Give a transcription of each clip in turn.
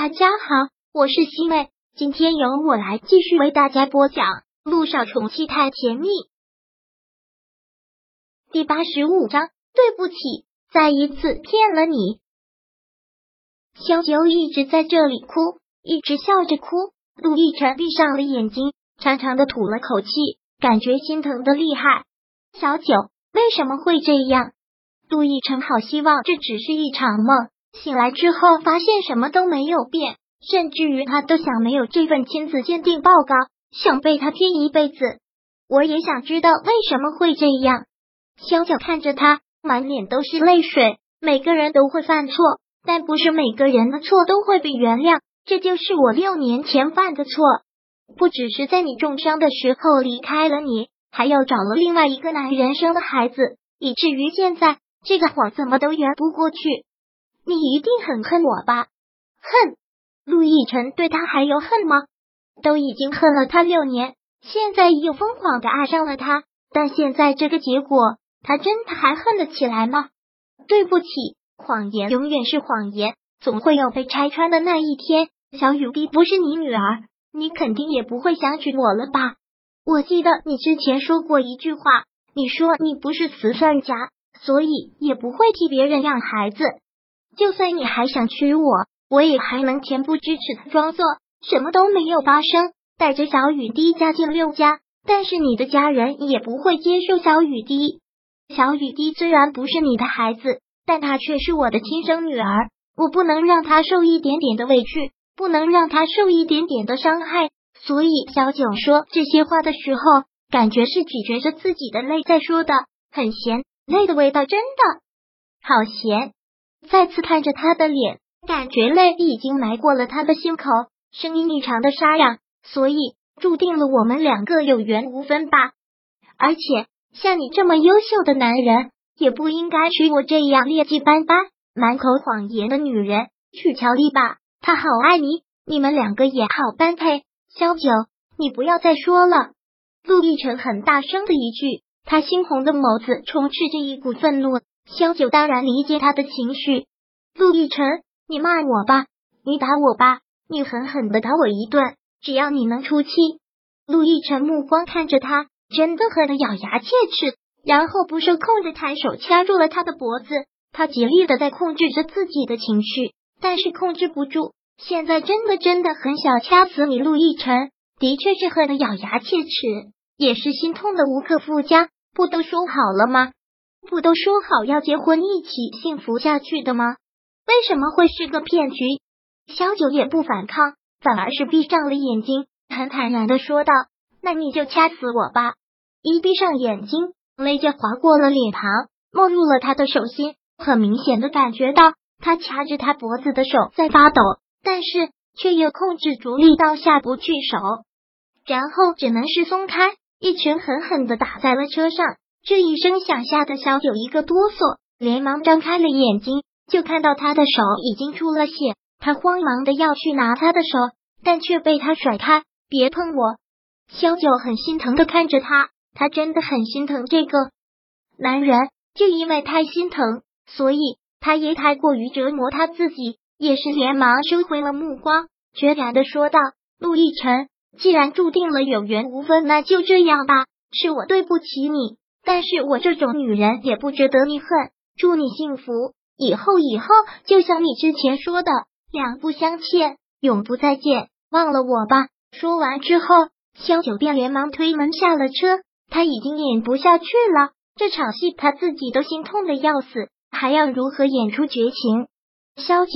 大家好，我是西妹，今天由我来继续为大家播讲《路上宠妻太甜蜜》第八十五章。对不起，再一次骗了你。萧九一直在这里哭，一直笑着哭。陆亦辰闭上了眼睛，长长的吐了口气，感觉心疼的厉害。小九为什么会这样？陆亦辰好希望这只是一场梦。醒来之后，发现什么都没有变，甚至于他都想没有这份亲子鉴定报告，想被他骗一辈子。我也想知道为什么会这样。小小看着他，满脸都是泪水。每个人都会犯错，但不是每个人的错都会被原谅。这就是我六年前犯的错，不只是在你重伤的时候离开了你，还要找了另外一个男人生的孩子，以至于现在这个谎怎么都圆不过去。你一定很恨我吧？恨陆亦辰对他还有恨吗？都已经恨了他六年，现在又疯狂的爱上了他，但现在这个结果，他真的还恨得起来吗？对不起，谎言永远是谎言，总会有被拆穿的那一天。小雨滴不是你女儿，你肯定也不会想娶我了吧？我记得你之前说过一句话，你说你不是慈善家，所以也不会替别人养孩子。就算你还想娶我，我也还能恬不知耻的装作什么都没有发生，带着小雨滴嫁进六家。但是你的家人也不会接受小雨滴。小雨滴虽然不是你的孩子，但她却是我的亲生女儿。我不能让她受一点点的委屈，不能让她受一点点的伤害。所以小九说这些话的时候，感觉是咀嚼着自己的泪在说的，很咸，泪的味道真的好咸。再次看着他的脸，感觉泪已经埋过了他的心口，声音异常的沙哑，所以注定了我们两个有缘无分吧。而且像你这么优秀的男人，也不应该娶我这样劣迹斑斑、满口谎言的女人。娶乔丽吧，她好爱你，你们两个也好般配。萧九，你不要再说了。陆亦辰很大声的一句，他猩红的眸子充斥着一股愤怒。萧九当然理解他的情绪。陆亦辰，你骂我吧，你打我吧，你狠狠的打我一顿，只要你能出气。陆亦辰目光看着他，真的恨得咬牙切齿，然后不受控的抬手掐住了他的脖子。他极力的在控制着自己的情绪，但是控制不住。现在真的真的很想掐死你，陆亦辰，的确是恨得咬牙切齿，也是心痛的无可复加。不都说好了吗？不都说好要结婚一起幸福下去的吗？为什么会是个骗局？萧九也不反抗，反而是闭上了眼睛，很坦然的说道：“那你就掐死我吧！”一闭上眼睛，泪就划过了脸庞，没入了他的手心，很明显的感觉到他掐着他脖子的手在发抖，但是却又控制住力道下不去手，然后只能是松开，一拳狠狠的打在了车上。这一声响吓得小九一个哆嗦，连忙张开了眼睛，就看到他的手已经出了血。他慌忙的要去拿他的手，但却被他甩开，别碰我！小九很心疼的看着他，他真的很心疼这个男人，就因为太心疼，所以他也太过于折磨他自己，也是连忙收回了目光，决然的说道：“陆亦辰，既然注定了有缘无分，那就这样吧，是我对不起你。”但是我这种女人也不值得你恨，祝你幸福，以后以后就像你之前说的，两不相欠，永不再见，忘了我吧。说完之后，萧九便连忙推门下了车，他已经演不下去了，这场戏他自己都心痛的要死，还要如何演出绝情？萧九，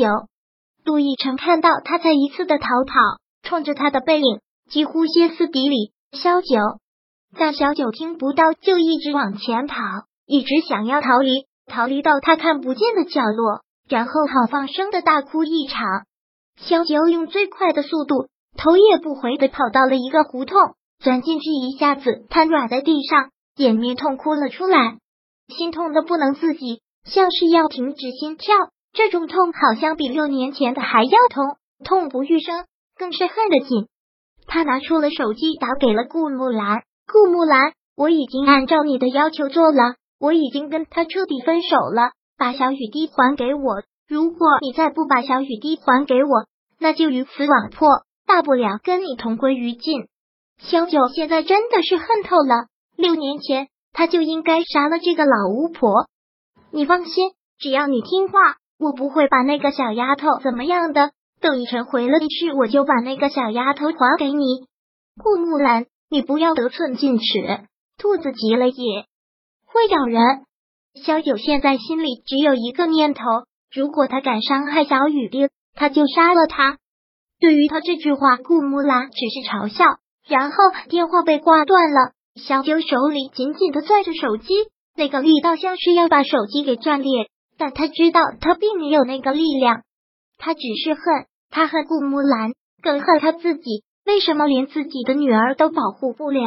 陆亦辰看到他再一次的逃跑，冲着他的背影几乎歇斯底里。萧九。但小九听不到，就一直往前跑，一直想要逃离，逃离到他看不见的角落，然后好放声的大哭一场。小九用最快的速度，头也不回的跑到了一个胡同，钻进去，一下子瘫软在地上，掩面痛哭了出来，心痛的不能自己，像是要停止心跳。这种痛好像比六年前的还要痛，痛不欲生，更是恨得紧。他拿出了手机，打给了顾木兰。顾木兰，我已经按照你的要求做了，我已经跟他彻底分手了，把小雨滴还给我。如果你再不把小雨滴还给我，那就鱼死网破，大不了跟你同归于尽。萧九现在真的是恨透了，六年前他就应该杀了这个老巫婆。你放心，只要你听话，我不会把那个小丫头怎么样的。等一晨回了去，我就把那个小丫头还给你。顾木兰，你不要得寸进尺，兔子急了也会咬人。小九现在心里只有一个念头：如果他敢伤害小雨滴，他就杀了他。对于他这句话，顾木兰只是嘲笑。然后电话被挂断了，小九手里紧紧的攥着手机，那个力道像是要把手机给断裂。但他知道他并没有那个力量，他只是恨。他恨顾木兰，更恨他自己。为什么连自己的女儿都保护不了？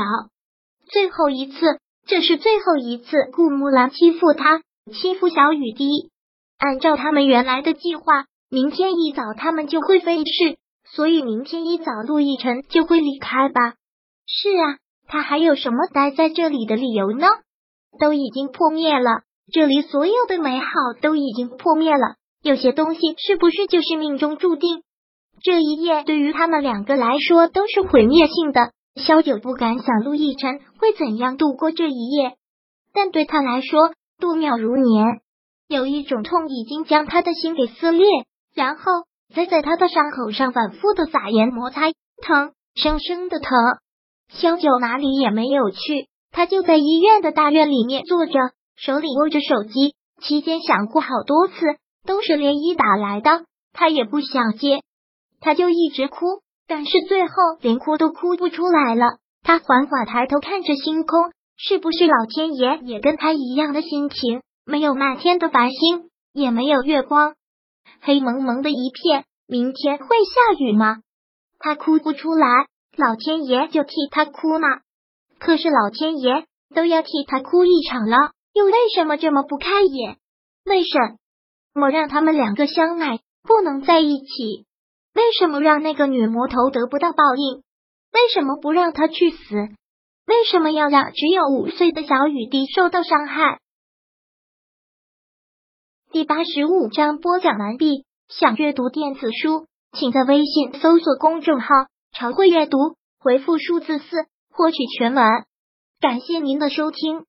最后一次，这是最后一次，顾木兰欺负他，欺负小雨滴。按照他们原来的计划，明天一早他们就会飞逝，所以明天一早陆亦辰就会离开吧？是啊，他还有什么待在这里的理由呢？都已经破灭了，这里所有的美好都已经破灭了。有些东西是不是就是命中注定？这一夜对于他们两个来说都是毁灭性的。萧九不敢想陆亦辰会怎样度过这一夜，但对他来说度秒如年。有一种痛已经将他的心给撕裂，然后再在他的伤口上反复的撒盐摩擦，疼，生生的疼。萧九哪里也没有去，他就在医院的大院里面坐着，手里握着手机。期间想过好多次，都是连依打来的，他也不想接。他就一直哭，但是最后连哭都哭不出来了。他缓缓抬头看着星空，是不是老天爷也跟他一样的心情？没有漫天的繁星，也没有月光，黑蒙蒙的一片。明天会下雨吗？他哭不出来，老天爷就替他哭吗？可是老天爷都要替他哭一场了，又为什么这么不开眼？为什么让他们两个相爱不能在一起？为什么让那个女魔头得不到报应？为什么不让她去死？为什么要让只有五岁的小雨滴受到伤害？第八十五章播讲完毕。想阅读电子书，请在微信搜索公众号“常会阅读”，回复数字四获取全文。感谢您的收听。